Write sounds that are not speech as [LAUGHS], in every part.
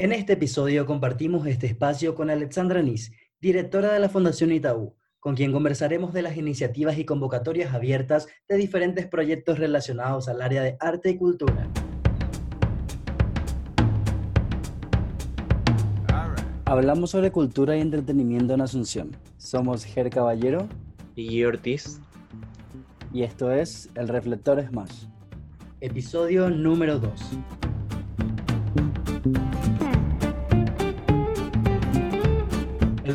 En este episodio compartimos este espacio con Alexandra Nis, directora de la Fundación Itaú, con quien conversaremos de las iniciativas y convocatorias abiertas de diferentes proyectos relacionados al área de arte y cultura. Hablamos sobre cultura y entretenimiento en Asunción. Somos Ger Caballero y Ortiz. Y esto es El Reflector Smash. Episodio número 2.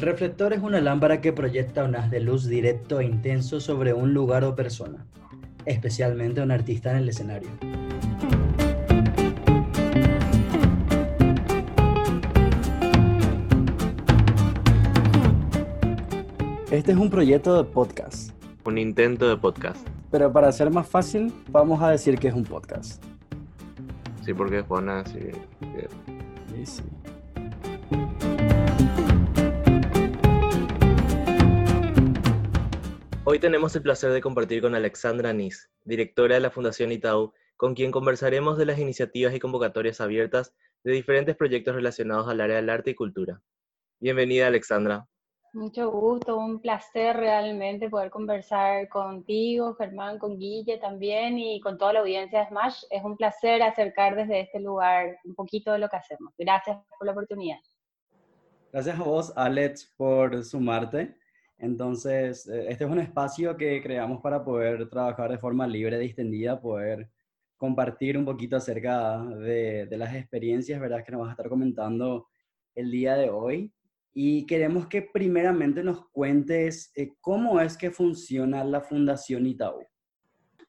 Reflector es una lámpara que proyecta un haz de luz directo e intenso sobre un lugar o persona, especialmente un artista en el escenario. Este es un proyecto de podcast. Un intento de podcast. Pero para ser más fácil, vamos a decir que es un podcast. Sí, porque es buena, sí. Sí, sí. Hoy tenemos el placer de compartir con Alexandra Nis, directora de la Fundación Itaú, con quien conversaremos de las iniciativas y convocatorias abiertas de diferentes proyectos relacionados al área del arte y cultura. Bienvenida, Alexandra. Mucho gusto, un placer realmente poder conversar contigo, Germán, con Guille también y con toda la audiencia de Smash. Es un placer acercar desde este lugar un poquito de lo que hacemos. Gracias por la oportunidad. Gracias a vos, Alex, por sumarte. Entonces, eh, este es un espacio que creamos para poder trabajar de forma libre, distendida, poder compartir un poquito acerca de, las experiencias, ¿verdad? Que nos vas a estar comentando el día de hoy. Y queremos que primeramente nos cuentes eh, cómo es que funciona la Fundación Itaú.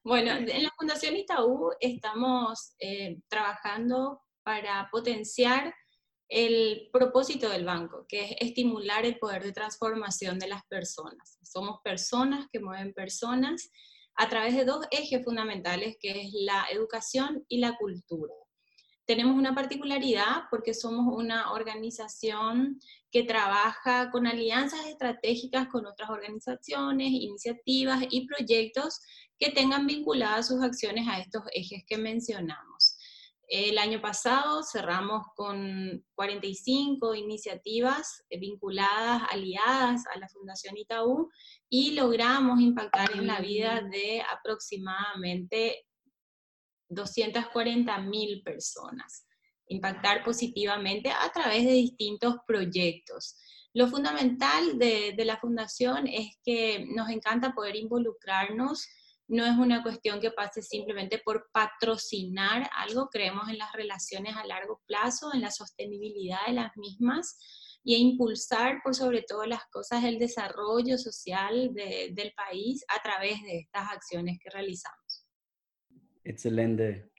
Bueno, en la Fundación Itaú estamos eh, trabajando para potenciar el propósito del banco, que es estimular el poder de transformación de las personas. Somos personas que mueven personas a través de dos ejes fundamentales, que es la educación y la cultura. Tenemos una particularidad porque somos una organización que trabaja con alianzas estratégicas con otras organizaciones, iniciativas y proyectos que tengan vinculadas sus acciones a estos ejes que mencionamos. El año pasado cerramos con 45 iniciativas vinculadas, aliadas a la Fundación Itaú y logramos impactar en la vida de aproximadamente 240 mil personas, impactar positivamente a través de distintos proyectos. Lo fundamental de, de la fundación es que nos encanta poder involucrarnos no es una cuestión que pase simplemente por patrocinar algo, creemos en las relaciones a largo plazo, en la sostenibilidad de las mismas y a impulsar por sobre todo las cosas el desarrollo social del país a través de estas acciones que realizamos. Excelente.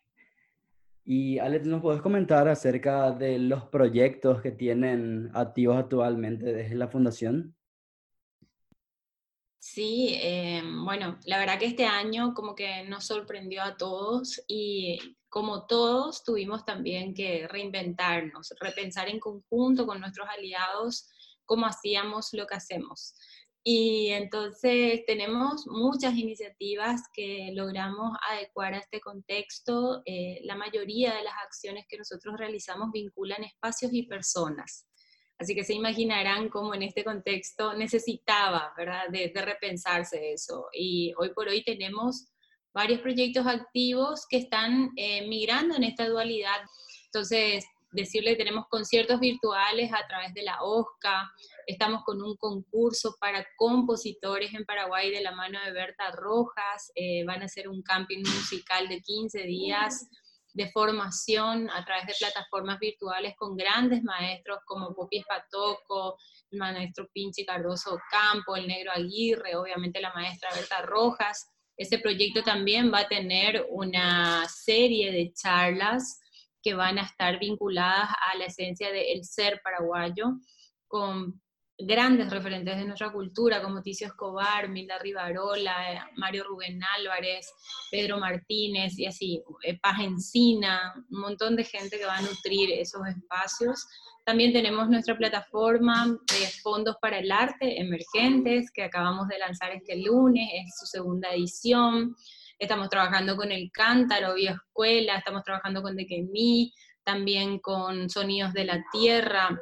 Y Alex, ¿nos puedes comentar acerca de los proyectos que tienen activos actualmente desde la fundación? Sí, eh, bueno, la verdad que este año como que nos sorprendió a todos y como todos tuvimos también que reinventarnos, repensar en conjunto con nuestros aliados cómo hacíamos lo que hacemos. Y entonces tenemos muchas iniciativas que logramos adecuar a este contexto. Eh, la mayoría de las acciones que nosotros realizamos vinculan espacios y personas. Así que se imaginarán cómo en este contexto necesitaba, ¿verdad?, de, repensarse eso. Y hoy por hoy tenemos varios proyectos activos que están eh, migrando en esta dualidad. Entonces, decirle tenemos conciertos virtuales a través de la OSCA, estamos con un concurso para compositores en Paraguay de la mano de Berta Rojas, eh, van a hacer un camping musical de 15 días de formación a través de plataformas virtuales con grandes maestros como Popi Espatoco, el maestro Pinchi Cardoso Campo, el negro Aguirre, obviamente la maestra Berta Rojas. Este proyecto también va a tener una serie de charlas que van a estar vinculadas a la esencia del ser paraguayo, con grandes referentes de nuestra cultura, como Ticio Escobar, Milda Rivarola, Mario Rubén Álvarez, Pedro Martínez y así, eh, Paz Encina, un montón de gente que va a nutrir esos espacios. También tenemos nuestra plataforma de fondos para el arte emergentes que acabamos de lanzar este lunes, es su segunda edición. Estamos trabajando con el Cántaro, Escuela, estamos trabajando con Dequemí, también con Sonidos de la Tierra,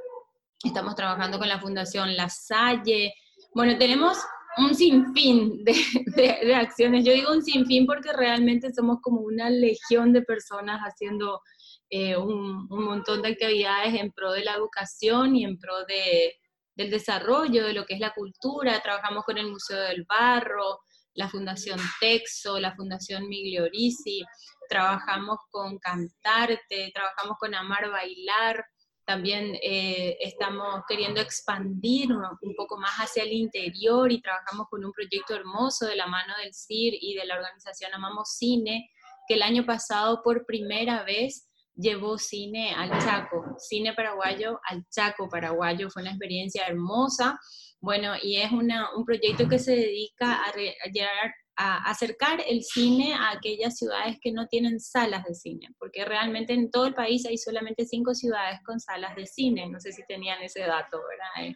estamos trabajando con la Fundación La Salle. Bueno, tenemos un sinfín de, acciones. Yo digo un sinfín porque realmente somos como una legión de personas haciendo eh, un, montón de actividades en pro de la educación y en pro de, del desarrollo de lo que es la cultura. Trabajamos con el Museo del Barro, la Fundación Texo, la Fundación Migliorisi, trabajamos con Cantarte, trabajamos con Amar Bailar, también eh, estamos queriendo expandir un poco más hacia el interior y trabajamos con un proyecto hermoso de la mano del CIR y de la organización Amamos Cine, que el año pasado por primera vez llevó cine al Chaco, cine paraguayo al Chaco paraguayo. Fue una experiencia hermosa. Bueno, y es un proyecto que se dedica a, a acercar el cine a aquellas ciudades que no tienen salas de cine, porque realmente en todo el país hay solamente cinco ciudades con salas de cine, no sé si tenían ese dato, ¿verdad? Eh,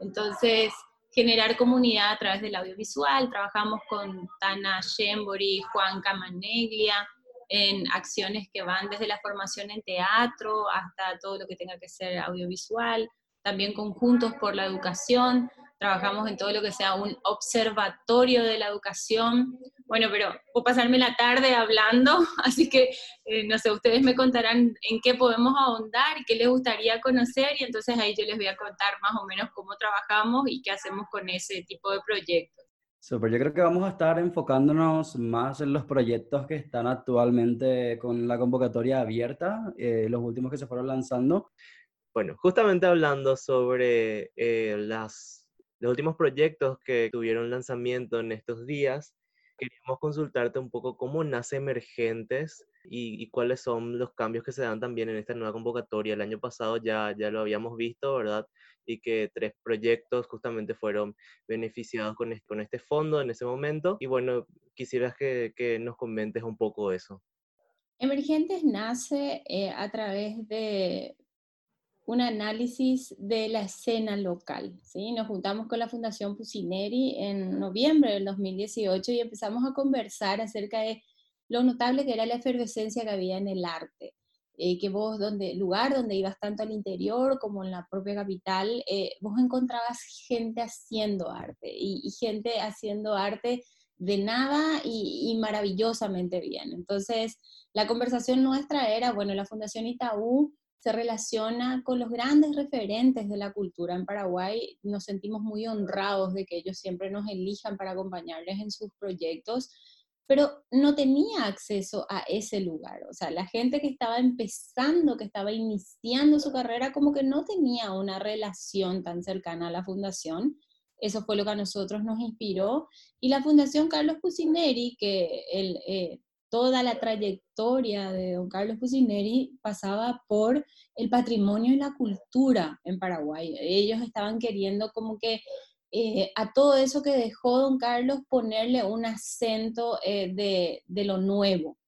entonces, generar comunidad a través del audiovisual, trabajamos con Tana Shembori, Juan Camaneglia, en acciones que van desde la formación en teatro hasta todo lo que tenga que ser audiovisual, también conjuntos por la educación, trabajamos en todo lo que sea un observatorio de la educación. Bueno, pero puedo pasarme la tarde hablando, [LAUGHS] así que eh, no sé, ustedes me contarán en qué podemos ahondar qué les gustaría conocer y entonces ahí yo les voy a contar más o menos cómo trabajamos y qué hacemos con ese tipo de proyectos. Super, yo creo que vamos a estar enfocándonos más en los proyectos que están actualmente con la convocatoria abierta, eh, los últimos que se fueron lanzando. Bueno, justamente hablando sobre eh, las los últimos proyectos que tuvieron lanzamiento en estos días, queríamos consultarte un poco cómo nace Emergentes y, cuáles son los cambios que se dan también en esta nueva convocatoria. El año pasado ya, ya lo habíamos visto, ¿verdad? Y que tres proyectos justamente fueron beneficiados con, este, con este fondo en ese momento. Y bueno, quisieras que, nos comentes un poco eso. Emergentes nace eh, a través de un análisis de la escena local. ¿sí? Nos juntamos con la Fundación Pusineri en noviembre del 2018 y empezamos a conversar acerca de lo notable que era la efervescencia que había en el arte. Eh, que vos, donde, lugar donde ibas tanto al interior como en la propia capital, eh, vos encontrabas gente haciendo arte y, gente haciendo arte de nada y, y, maravillosamente bien. Entonces, la conversación nuestra era, bueno, la Fundación Itaú se relaciona con los grandes referentes de la cultura en Paraguay. Nos sentimos muy honrados de que ellos siempre nos elijan para acompañarles en sus proyectos, pero no tenía acceso a ese lugar. O sea, la gente que estaba empezando, que estaba iniciando su carrera, como que no tenía una relación tan cercana a la fundación. Eso fue lo que a nosotros nos inspiró. Y la Fundación Carlos Cusineri, que el, toda la trayectoria de don Carlos Pusineri pasaba por el patrimonio y la cultura en Paraguay. Ellos estaban queriendo como que eh, a todo eso que dejó don Carlos ponerle un acento eh, de, de lo nuevo.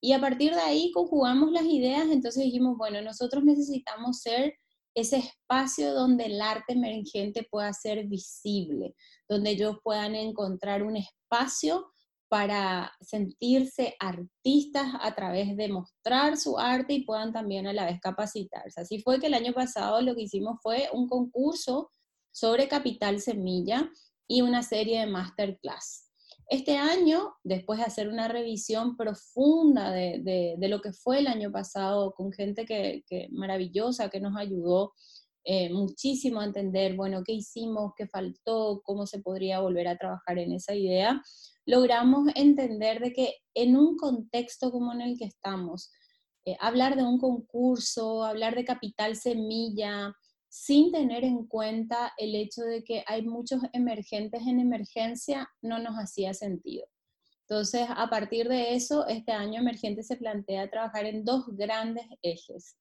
Y a partir de ahí conjugamos las ideas, entonces dijimos, bueno, nosotros necesitamos ser ese espacio donde el arte emergente pueda ser visible, donde ellos puedan encontrar un espacio para sentirse artistas a través de mostrar su arte y puedan también a la vez capacitarse. Así fue que el año pasado lo que hicimos fue un concurso sobre Capital Semilla y una serie de masterclass. Este año, después de hacer una revisión profunda de, lo que fue el año pasado, con gente que, maravillosa que nos ayudó eh, muchísimo a entender, bueno, qué hicimos, qué faltó, cómo se podría volver a trabajar en esa idea, logramos entender de que en un contexto como en el que estamos, eh, hablar de un concurso, hablar de capital semilla, sin tener en cuenta el hecho de que hay muchos emergentes en emergencia, no nos hacía sentido. Entonces, a partir de eso, este año emergente se plantea trabajar en dos grandes ejes.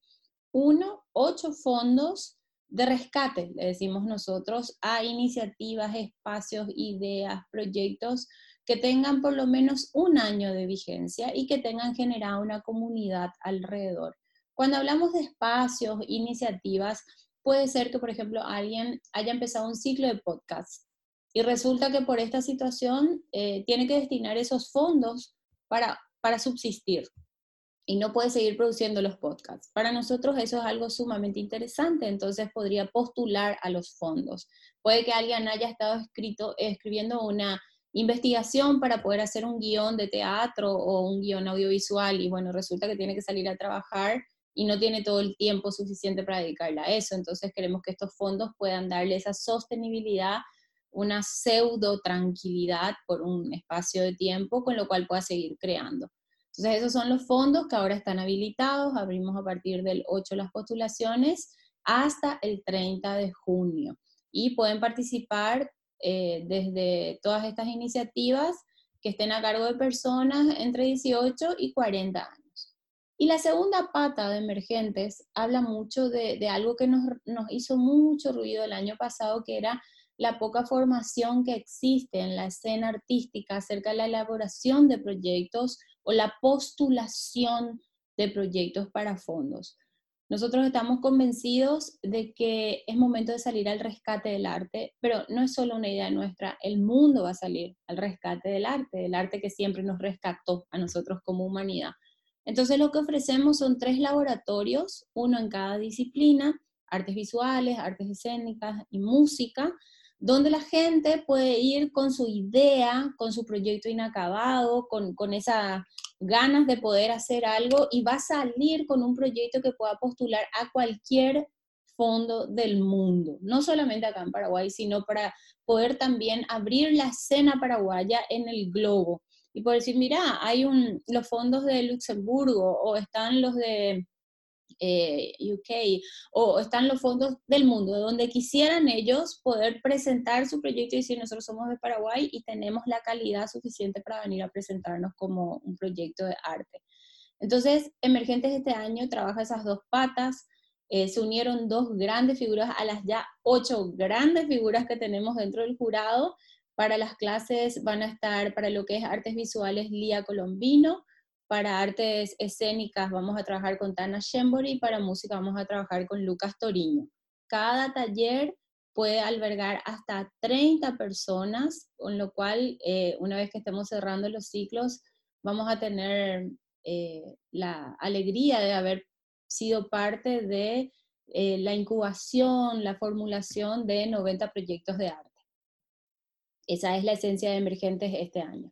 Uno, ocho fondos de rescate, le decimos nosotros, a iniciativas, espacios, ideas, proyectos que tengan por lo menos un año de vigencia y que tengan generado una comunidad alrededor. Cuando hablamos de espacios, iniciativas, puede ser que, por ejemplo, alguien haya empezado un ciclo de podcast y resulta que por esta situación eh, tiene que destinar esos fondos para, para subsistir. y no puede seguir produciendo los podcasts. Para nosotros eso es algo sumamente interesante, entonces podría postular a los fondos. Puede que alguien haya estado escrito, escribiendo una investigación para poder hacer un guion de teatro o un guion audiovisual y bueno, resulta que tiene que salir a trabajar y no tiene todo el tiempo suficiente para dedicarle a eso. Entonces queremos que estos fondos puedan darle esa sostenibilidad, una pseudo tranquilidad por un espacio de tiempo con lo cual pueda seguir creando. Entonces esos son los fondos que ahora están habilitados, abrimos a partir del 8 las postulaciones hasta el 30 de junio y pueden participar eh, desde todas estas iniciativas que estén a cargo de personas entre 18 y 40 años. Y la segunda pata de emergentes habla mucho de, algo que nos, nos, hizo mucho ruido el año pasado, que era la poca formación que existe en la escena artística acerca de la elaboración de proyectos o la postulación de proyectos para fondos. Nosotros estamos convencidos de que es momento de salir al rescate del arte, pero no es solo una idea nuestra, el mundo va a salir al rescate del arte, del arte que siempre nos rescató a nosotros como humanidad. Entonces lo que ofrecemos son tres laboratorios, uno en cada disciplina, artes visuales, artes escénicas y música, donde la gente puede ir con su idea, con su proyecto inacabado, con, con esa ganas de poder hacer algo y va a salir con un proyecto que pueda postular a cualquier fondo del mundo, no solamente acá en Paraguay, sino para poder también abrir la escena paraguaya en el globo. Y por decir, mira, hay un, los fondos de Luxemburgo o están los de eh, UK o están los fondos del mundo, donde quisieran ellos poder presentar su proyecto y decir nosotros somos de Paraguay y tenemos la calidad suficiente para venir a presentarnos como un proyecto de arte. Entonces, Emergentes este año trabaja esas dos patas. Eh, se unieron dos grandes figuras a las ya ocho grandes figuras que tenemos dentro del jurado. Para las clases van a estar, para lo que es artes visuales, Lía Colombino, para artes escénicas vamos a trabajar con Tana Shembori y para música vamos a trabajar con Lucas Toriño. Cada taller puede albergar hasta 30 personas, con lo cual eh, una vez que estemos cerrando los ciclos vamos a tener eh, la alegría de haber sido parte de eh, la incubación, la formulación de 90 proyectos de arte. Esa es la esencia de Emergentes este año.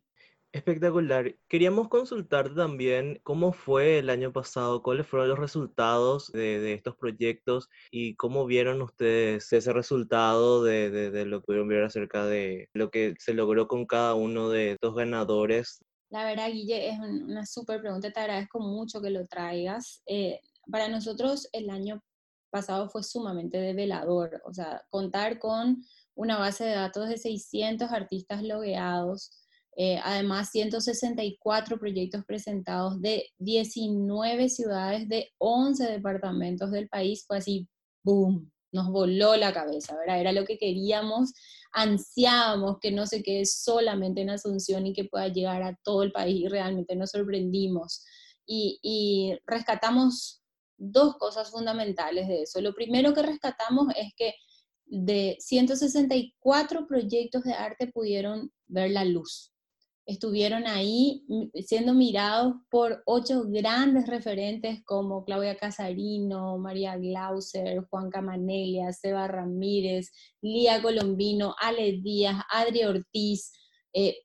Espectacular. Queríamos consultar también cómo fue el año pasado, cuáles fueron los resultados de, estos proyectos y cómo vieron ustedes ese resultado de, de, lo que pudieron acerca de lo que se logró con cada uno de estos ganadores. La verdad, Guille, es una súper pregunta. Te agradezco mucho que lo traigas. Eh, para nosotros el año pasado fue sumamente develador. O sea, contar con una base de datos de 600 artistas logueados eh, además, 164 proyectos presentados de 19 ciudades de 11 departamentos del país. Fue así, ¡boom! Nos voló la cabeza, ¿verdad? Era lo que queríamos, ansiábamos que no se quede solamente en Asunción y que pueda llegar a todo el país y realmente nos sorprendimos. Y, y rescatamos dos cosas fundamentales de eso. Lo primero que rescatamos es que de 164 proyectos de arte pudieron ver la luz, estuvieron ahí siendo mirados por ocho grandes referentes como Claudia Casarino, María Glauser, Juan Camanelia, Seba Ramírez, Lía Colombino, Ale Díaz, Adri Ortiz, eh,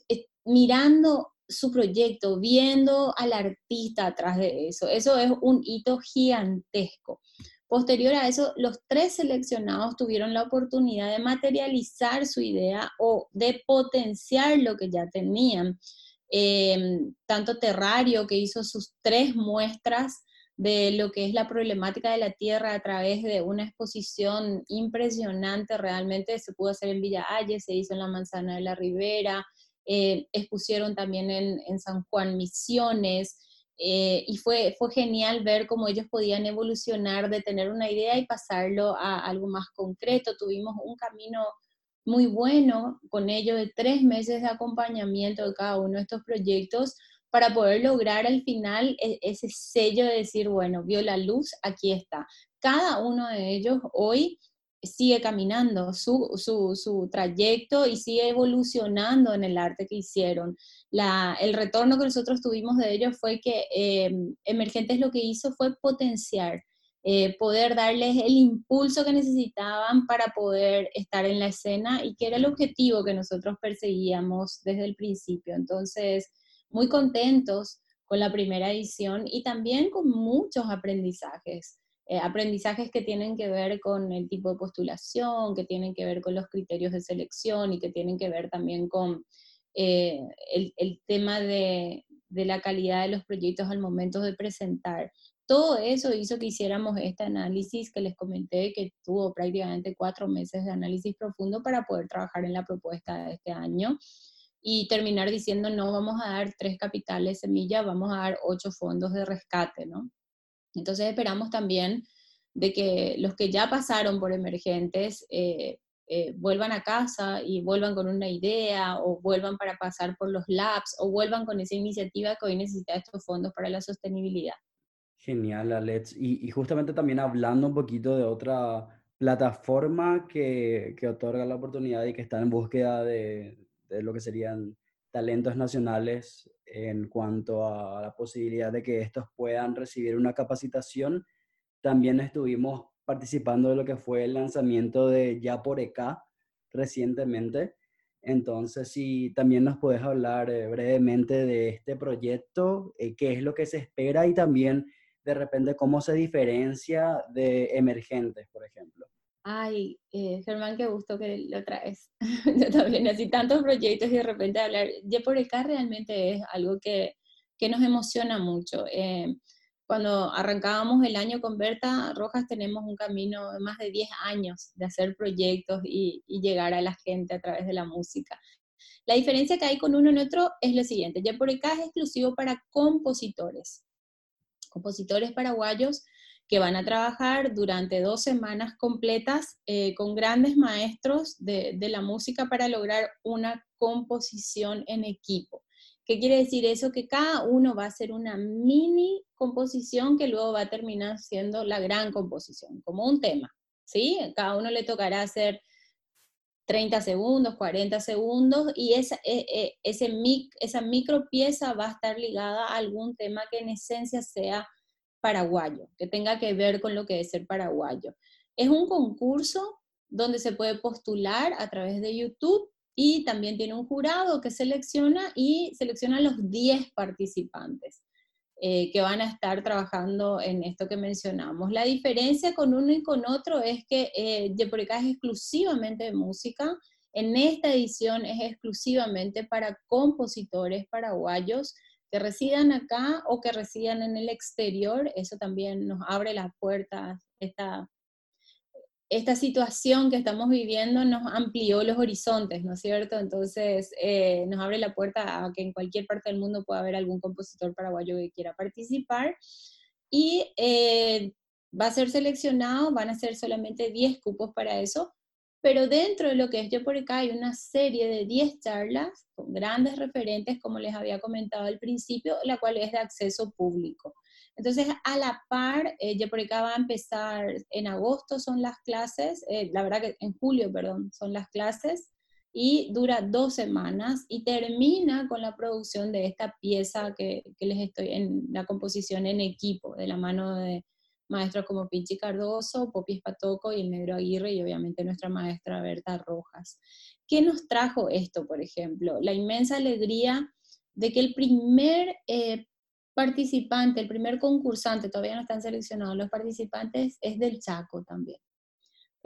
mirando su proyecto, viendo al artista atrás de eso. Eso es un hito gigantesco. Posterior a eso, los tres seleccionados tuvieron la oportunidad de materializar su idea o de potenciar lo que ya tenían. Em, tanto Terrario, que hizo sus tres muestras de lo que es la problemática de la tierra a través de una exposición impresionante, realmente se pudo hacer en Villa Ayes, se hizo en la Manzana de la Ribera, eh, expusieron también en San Juan Misiones, eh, y fue, fue genial ver cómo ellos podían evolucionar de tener una idea y pasarlo a algo más concreto. Tuvimos un camino muy bueno con ellos de tres meses de acompañamiento de cada uno de estos proyectos para poder lograr al final e, ese sello de decir, bueno, vio la luz, aquí está. Cada uno de ellos hoy sigue caminando su, su, su, trayecto y sigue evolucionando en el arte que hicieron. La, el retorno que nosotros tuvimos de ellos fue que eh, Emergentes lo que hizo fue potenciar, eh, poder darles el impulso que necesitaban para poder estar en la escena y que era el objetivo que nosotros perseguíamos desde el principio. Entonces, muy contentos con la primera edición y también con muchos aprendizajes. Eh, aprendizajes que tienen que ver con el tipo de postulación, que tienen que ver con los criterios de selección y que tienen que ver también con eh, el, tema de, de, la calidad de los proyectos al momento de presentar. Todo eso hizo que hiciéramos este análisis que les comenté, que tuvo prácticamente cuatro meses de análisis profundo para poder trabajar en la propuesta de este año y terminar diciendo no vamos a dar tres capitales semilla, vamos a dar ocho fondos de rescate, ¿no? Entonces esperamos también de que los que ya pasaron por emergentes eh, eh, vuelvan a casa y vuelvan con una idea o vuelvan para pasar por los labs o vuelvan con esa iniciativa que hoy necesita estos fondos para la sostenibilidad. Genial, Alex. Y, justamente también hablando un poquito de otra plataforma que, que, otorga la oportunidad y que está en búsqueda de, de lo que serían talentos nacionales en cuanto a la posibilidad de que estos puedan recibir una capacitación. También estuvimos participando de lo que fue el lanzamiento de Ya por ECA recientemente. Entonces, si también nos puedes hablar eh, brevemente de este proyecto, eh, qué es lo que se espera y también de repente cómo se diferencia de emergentes, por ejemplo. Ay, eh, Germán, qué gusto que lo traes. [LAUGHS] Yo también, así tantos proyectos y de repente hablar. Ya por acá realmente es algo que, que nos emociona mucho. Eh, cuando arrancábamos el año con Berta Rojas tenemos un camino de más de 10 años de hacer proyectos y, y, llegar a la gente a través de la música. La diferencia que hay con uno en otro es lo siguiente, ya por acá es exclusivo para compositores, compositores paraguayos que van a trabajar durante dos semanas completas eh, con grandes maestros de, la música para lograr una composición en equipo. ¿Qué quiere decir eso? Que cada uno va a hacer una mini composición que luego va a terminar siendo la gran composición, como un tema, ¿sí? Cada uno le tocará hacer 30 segundos, 40 segundos, y esa, e, e, esa micro pieza va a estar ligada a algún tema que en esencia sea paraguayo, que tenga que ver con lo que es ser paraguayo. Es un concurso donde se puede postular a través de YouTube y también tiene un jurado que selecciona y selecciona los 10 participantes eh, que van a estar trabajando en esto que mencionamos. La diferencia con uno y con otro es que eh, es exclusivamente de música, en esta edición es exclusivamente para compositores paraguayos que residan acá o que residan en el exterior, eso también nos abre las puertas, esta, esta situación que estamos viviendo nos amplió los horizontes, ¿no es cierto? Entonces eh, nos abre la puerta a que en cualquier parte del mundo pueda haber algún compositor paraguayo que quiera participar. Y eh, va a ser seleccionado, van a ser solamente 10 cupos para eso, pero dentro de lo que es Yo hay una serie de 10 charlas con grandes referentes, como les había comentado al principio, la cual es de acceso público. Entonces, a la par, eh, Yo va a empezar en agosto, son las clases, eh, la verdad que en julio, perdón, son las clases, y dura dos semanas y termina con la producción de esta pieza que les estoy en la composición en equipo, de la mano de maestros como Pinchi Cardoso, Popi Espatoco y el Negro Aguirre y obviamente nuestra maestra Berta Rojas. ¿Qué nos trajo esto, por ejemplo? La inmensa alegría de que el primer eh, participante, el primer concursante, todavía no están seleccionados los participantes, es del Chaco también.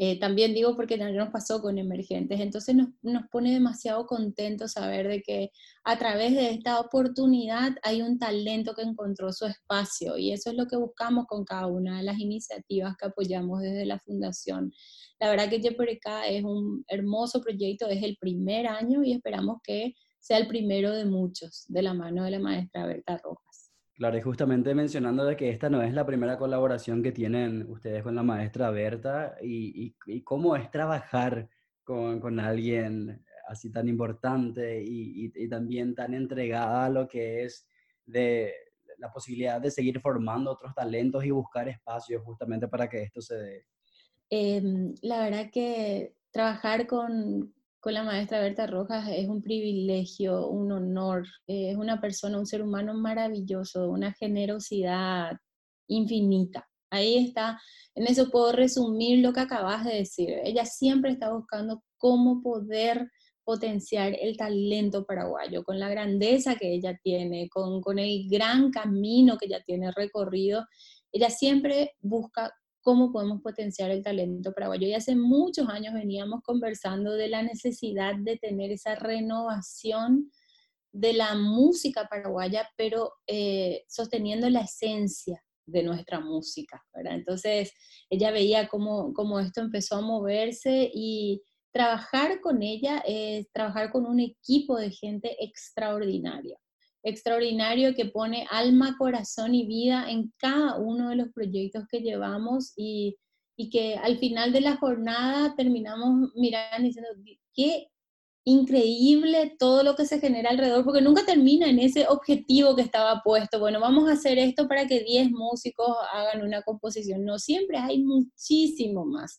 Eh, también digo porque también nos pasó con emergentes, entonces nos, nos, pone demasiado contentos saber de que a través de esta oportunidad hay un talento que encontró su espacio y eso es lo que buscamos con cada una de las iniciativas que apoyamos desde la fundación. La verdad que Jeporeca es un hermoso proyecto, es el primer año y esperamos que sea el primero de muchos de la mano de la maestra Berta Rojas. Claro, y justamente mencionando de que esta no es la primera colaboración que tienen ustedes con la maestra Berta y, y, cómo es trabajar con, con, alguien así tan importante y, y, también tan entregada a lo que es de la posibilidad de seguir formando otros talentos y buscar espacios justamente para que esto se dé. Em, la verdad que trabajar con, con la maestra Berta Rojas es un privilegio, un honor, es una persona, un ser humano maravilloso, una generosidad infinita. Ahí está, en eso puedo resumir lo que acabas de decir. Ella siempre está buscando cómo poder potenciar el talento paraguayo, con la grandeza que ella tiene, con, con el gran camino que ella tiene recorrido. Ella siempre busca cómo podemos potenciar el talento paraguayo. Y hace muchos años veníamos conversando de la necesidad de tener esa renovación de la música paraguaya, pero eh, sosteniendo la esencia de nuestra música, Entonces, ella veía cómo, cómo, esto empezó a moverse y trabajar con ella es trabajar con un equipo de gente extraordinaria extraordinario que pone alma, corazón y vida en cada uno de los proyectos que llevamos y, y que al final de la jornada terminamos mirando diciendo, qué increíble todo lo que se genera alrededor, porque nunca termina en ese objetivo que estaba puesto, bueno, vamos a hacer esto para que 10 músicos hagan una composición, no, siempre hay muchísimo más.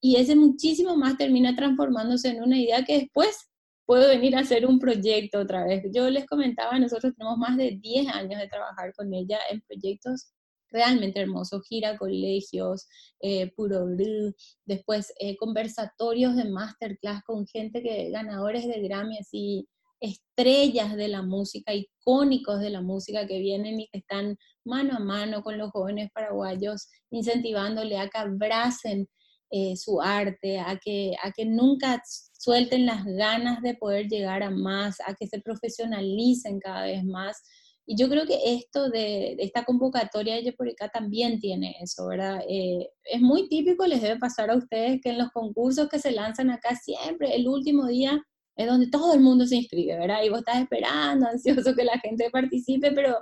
Y ese muchísimo más termina transformándose en una idea que después puedo venir a hacer un proyecto otra vez. Yo les comentaba, nosotros tenemos más de 10 años de trabajar con ella en proyectos realmente hermosos, gira colegios, eh, puro blue, después eh, conversatorios de masterclass con gente que ganadores de Grammy, así estrellas de la música, icónicos de la música que vienen y que están mano a mano con los jóvenes paraguayos, incentivándole a que abracen eh, su arte, a que, a que nunca suelten las ganas de poder llegar a más, a que se profesionalicen cada vez más. Y yo creo que esto de, esta convocatoria de por acá también tiene eso, ¿verdad? Eh, es muy típico, les debe pasar a ustedes que en los concursos que se lanzan acá siempre el último día es donde todo el mundo se inscribe, ¿verdad? Y vos estás esperando, [LAUGHS] ansioso que la gente participe, pero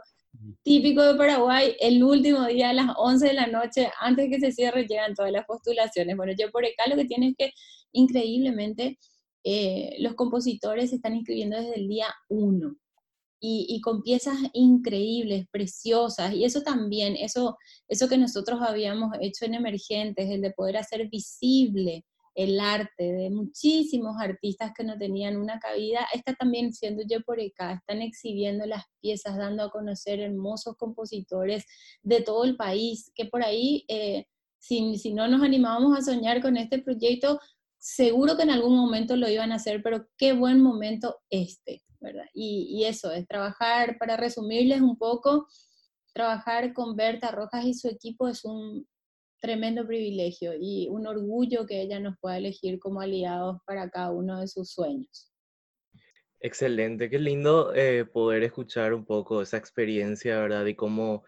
típico de Paraguay, el último día a las 11 de la noche, antes que se cierre, llegan todas las postulaciones. Bueno, yo por acá lo que tiene es que increíblemente eh, los compositores se están inscribiendo desde el día 1 y, y, con piezas increíbles, preciosas. Y eso también, eso, eso que nosotros habíamos hecho en Emergentes, el de poder hacer visible el arte de muchísimos artistas que no tenían una cabida, está también siendo yo por acá, están exhibiendo las piezas, dando a conocer hermosos compositores de todo el país, que por ahí, eh, si, si no nos animábamos a soñar con este proyecto, seguro que en algún momento lo iban a hacer, pero qué buen momento este, ¿verdad? Y, y eso, es trabajar, para resumirles un poco, trabajar con Berta Rojas y su equipo es un tremendo privilegio y un orgullo que ella nos pueda elegir como aliados para cada uno de sus sueños. Excelente, qué lindo eh, poder escuchar un poco esa experiencia, ¿verdad? Y cómo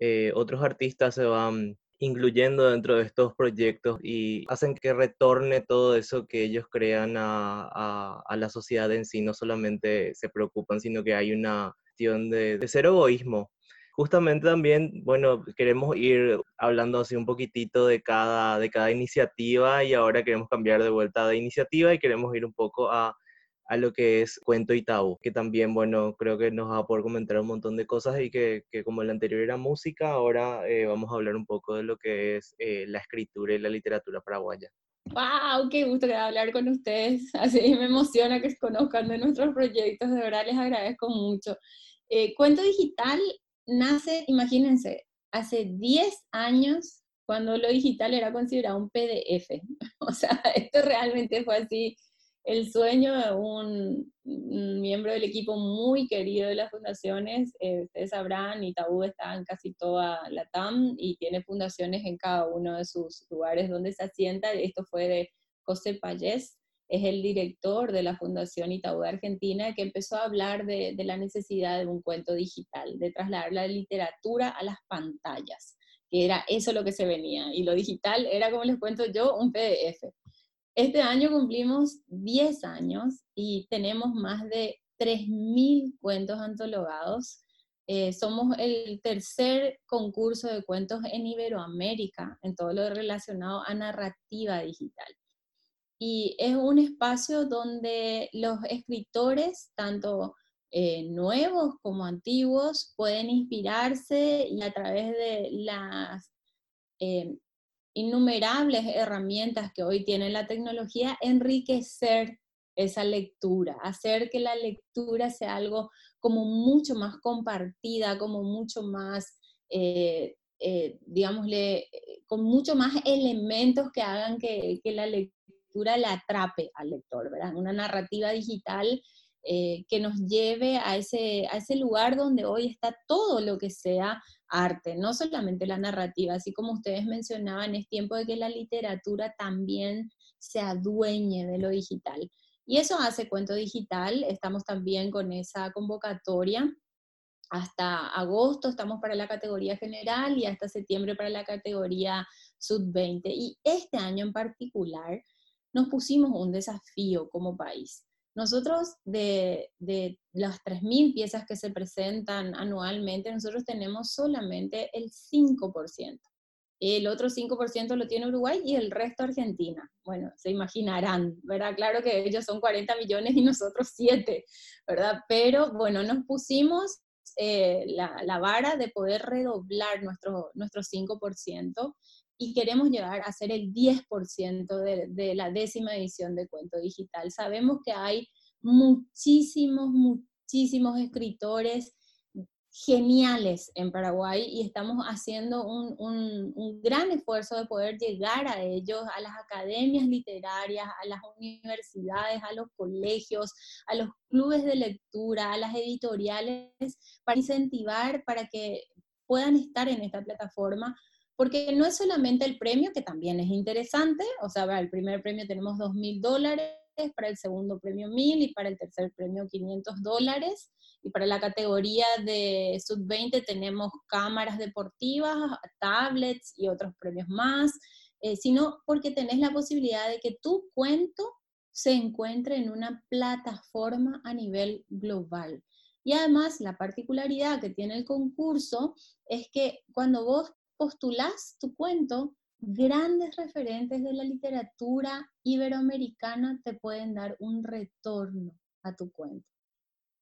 eh, otros artistas se van incluyendo dentro de estos proyectos y hacen que retorne todo eso que ellos crean a, la sociedad en sí, no solamente se preocupan, sino que hay una cuestión de, de egoísmo justamente también, bueno, queremos ir hablando así un poquitito de cada, de cada iniciativa y ahora queremos cambiar de vuelta de iniciativa y queremos ir un poco a, a lo que es Cuento y que también, bueno, creo que nos va a poder comentar un montón de cosas y que, que como el anterior era música, ahora eh, vamos a hablar un poco de lo que es eh, la escritura y la literatura paraguaya. ¡Wow! ¡Qué gusto hablar con ustedes! [LAUGHS] Así me emociona que conozcan de nuestros proyectos, de verdad les agradezco mucho. Eh, Cuento Digital nace, imagínense, hace 10 años cuando lo digital era considerado un PDF. [LAUGHS] O sea, esto realmente fue así el sueño de un, miembro del equipo muy querido de las fundaciones. Eh, ustedes sabrán, Itaú está en casi toda la TAM y tiene fundaciones en cada uno de sus lugares donde se asienta. Esto fue de José Payés, es el director de la Fundación Itaú de Argentina, que empezó a hablar de, la necesidad de un cuento digital, de trasladar la literatura a las pantallas, que era eso lo que se venía. Y lo digital era, como les cuento yo, un PDF. Este año cumplimos 10 años y tenemos más de 3.000 cuentos antologados. Eh, somos el tercer concurso de cuentos en Iberoamérica en todo lo relacionado a narrativa digital y es un espacio donde los escritores, tanto eh, nuevos como antiguos, pueden inspirarse y a través de las, eh, innumerables herramientas que hoy tiene la tecnología, enriquecer esa lectura, hacer que la lectura sea algo como mucho más compartida, como mucho más, eh, digámosle, con mucho más elementos que hagan que, que la lectura le atrape al lector, ¿verdad? Una narrativa digital que nos lleve a ese, a ese lugar donde hoy está todo lo que sea arte, no solamente la narrativa, así como ustedes mencionaban, es tiempo de que la literatura también se adueñe de lo digital. Y eso hace Cuento Digital, estamos también con esa convocatoria. Hasta agosto estamos para la categoría general y hasta septiembre para la categoría sub-20. Y este año en particular nos pusimos un desafío como país. Nosotros de, de las 3.000 piezas que se presentan anualmente, nosotros tenemos solamente el 5% el otro 5% lo tiene Uruguay y el resto Argentina. Bueno, se imaginarán, ¿verdad? Claro que ellos son 40 millones y nosotros 7, ¿verdad? Pero bueno, nos pusimos eh, la, vara de poder redoblar nuestro, nuestro 5% y queremos llegar a ser el 10% de, la décima edición de Cuento Digital. Sabemos que hay muchísimos, muchísimos escritores geniales en Paraguay y estamos haciendo un, un, gran esfuerzo de poder llegar a ellos, a las academias literarias, a las universidades, a los colegios, a los clubes de lectura, a las editoriales, para incentivar, para que puedan estar en esta plataforma, porque no es solamente el premio, que también es interesante, o sea, para el primer premio tenemos dos mil dólares, para el segundo premio mil y para el tercer premio 500 dólares y para la categoría de sub-20 tenemos cámaras deportivas, tablets y otros premios más, eh, sino porque tenés la posibilidad de que tu cuento se encuentre en una plataforma a nivel global. Y además, la particularidad que tiene el concurso es que cuando vos postulás tu cuento, grandes referentes de la literatura iberoamericana te pueden dar un retorno a tu cuento.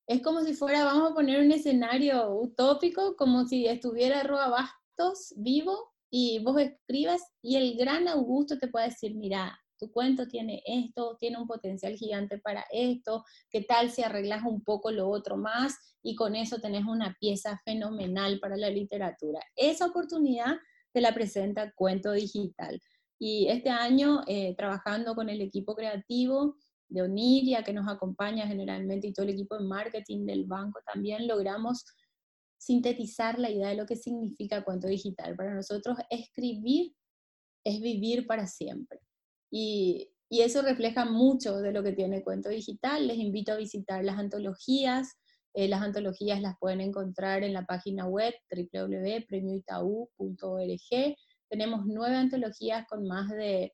Es como si fuera, vamos a poner un escenario utópico, como si estuviera Roa Bastos vivo y vos escribas y el gran Augusto te puede decir, mira, tu cuento tiene esto, tiene un potencial gigante para esto, ¿qué tal si arreglas un poco lo otro más y con eso tenés una pieza fenomenal para la literatura? Esa oportunidad te la presenta Cuento Digital. Y este año, eh, trabajando con el equipo creativo, de Oniria, que nos acompaña generalmente, y todo el equipo de marketing del banco también, logramos sintetizar la idea de lo que significa cuento digital. Para nosotros, escribir es vivir para siempre. Y, y eso refleja mucho de lo que tiene cuento digital. Les invito a visitar las antologías. Eh, las antologías las pueden encontrar en la página web www.premioitaú.org. Tenemos nueve antologías con más de,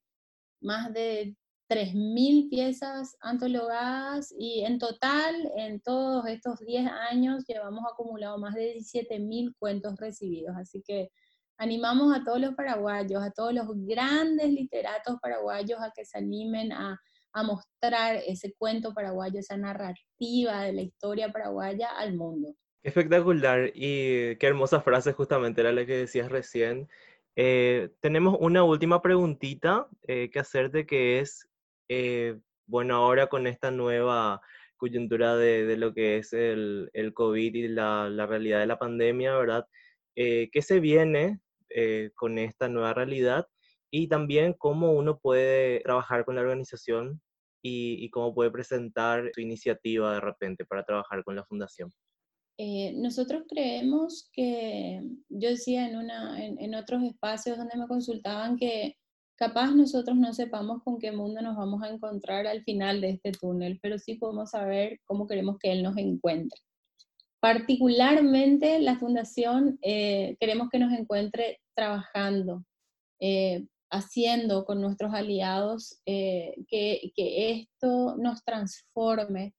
más de 3.000 piezas antologadas y en total, en todos estos 10 años, llevamos acumulado más de 17.000 cuentos recibidos. Así que animamos a todos los paraguayos, a todos los grandes literatos paraguayos a que se animen a, a mostrar ese cuento paraguayo, esa narrativa de la historia paraguaya al mundo. Espectacular y qué hermosa frase justamente era la que decías recién. Eh, tenemos una última preguntita eh, que hacerte que es eh, bueno, ahora con esta nueva coyuntura de, lo que es el, el COVID y la, la, realidad de la pandemia, ¿verdad? Eh, ¿Qué se viene eh, con esta nueva realidad? Y también cómo uno puede trabajar con la organización y, cómo puede presentar su iniciativa de repente para trabajar con la fundación. nosotros creemos que, yo decía en, una, en, en, otros espacios donde me consultaban que Capaz nosotros no sepamos con qué mundo nos vamos a encontrar al final de este túnel, pero sí podemos saber cómo queremos que Él nos encuentre. Particularmente la fundación eh, queremos que nos encuentre trabajando, eh, haciendo con nuestros aliados eh, que, que esto nos transforme,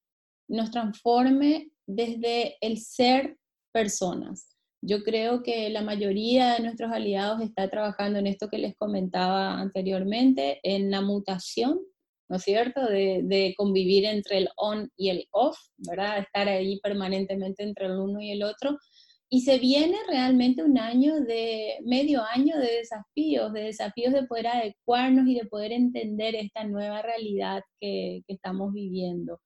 nos transforme desde el ser personas. Yo creo que la mayoría de nuestros aliados está trabajando en esto que les comentaba anteriormente, en la mutación, ¿no es cierto?, de, convivir entre el on y el off, ¿verdad? Estar ahí permanentemente entre el uno y el otro. Y se viene realmente un año de, medio año de desafíos, de desafíos de poder adecuarnos y de poder entender esta nueva realidad que, estamos viviendo.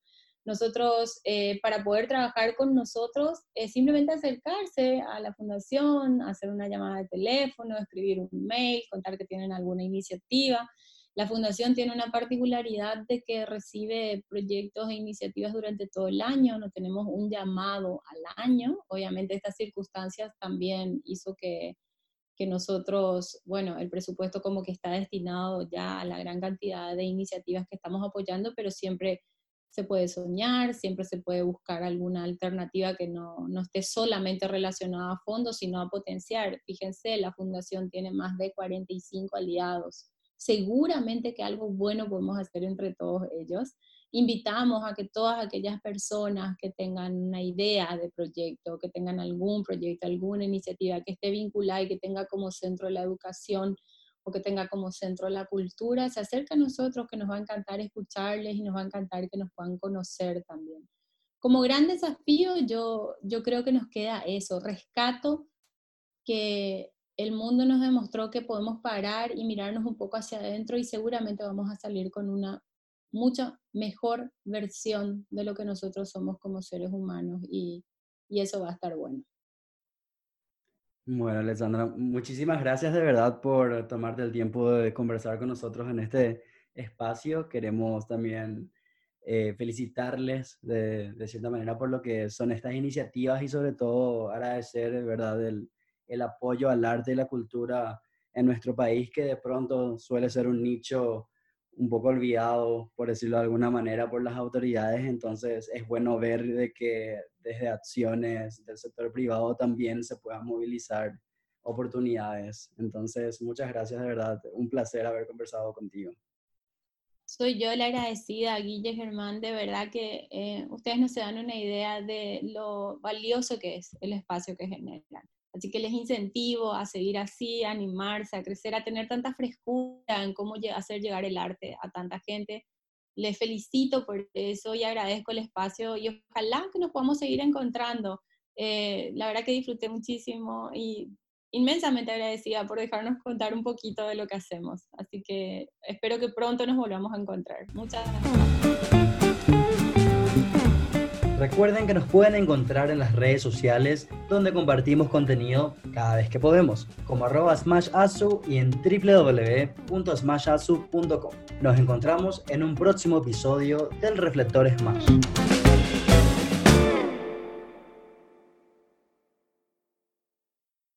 Nosotros, eh, para poder trabajar con nosotros, es simplemente acercarse a la fundación, hacer una llamada de teléfono, escribir un mail, contar que tienen alguna iniciativa. La fundación tiene una particularidad de que recibe proyectos e iniciativas durante todo el año, no tenemos un llamado al año. Obviamente estas circunstancias también hizo que, que nosotros, bueno, el presupuesto como que está destinado ya a la gran cantidad de iniciativas que estamos apoyando, pero siempre se puede soñar, siempre se puede buscar alguna alternativa que no, no, esté solamente relacionada a fondos, sino a potenciar. Fíjense, la fundación tiene más de 45 aliados. Seguramente que algo bueno podemos hacer entre todos ellos. Invitamos a que todas aquellas personas que tengan una idea de proyecto, que tengan algún proyecto, alguna iniciativa que esté vinculada y que tenga como centro la educación, o que tenga como centro la cultura, se acerca a nosotros, que nos va a encantar escucharles y nos va a encantar que nos puedan conocer también. Como gran desafío, yo, yo creo que nos queda eso, rescato que el mundo nos demostró que podemos parar y mirarnos un poco hacia adentro y seguramente vamos a salir con una mucha mejor versión de lo que nosotros somos como seres humanos y, y eso va a estar bueno. Bueno, Alessandra, muchísimas gracias de verdad por tomarte el tiempo de conversar con nosotros en este espacio. Queremos también eh, felicitarles de, de, cierta manera por lo que son estas iniciativas y sobre todo agradecer de verdad el, el apoyo al arte y la cultura en nuestro país que de pronto suele ser un nicho un poco olvidado, por decirlo de alguna manera, por las autoridades. Entonces es bueno ver de que desde acciones del sector privado también se puedan movilizar oportunidades. Entonces, muchas gracias, de verdad. Un placer haber conversado contigo. Soy yo la agradecida, Guille Germán, de verdad que eh, ustedes no se dan una idea de lo valioso que es el espacio que generan. Así que les incentivo a seguir así, a animarse, a crecer, a tener tanta frescura en cómo hacer llegar el arte a tanta gente. Les felicito por eso y agradezco el espacio y ojalá que nos podamos seguir encontrando. Eh, la verdad que disfruté muchísimo y inmensamente agradecida por dejarnos contar un poquito de lo que hacemos. Así que espero que pronto nos volvamos a encontrar. Muchas gracias. Recuerden que nos pueden encontrar en las redes sociales donde compartimos contenido cada vez que podemos, como arroba smashasu y en www.smashasu.com. Nos encontramos en un próximo episodio del Reflector Smash.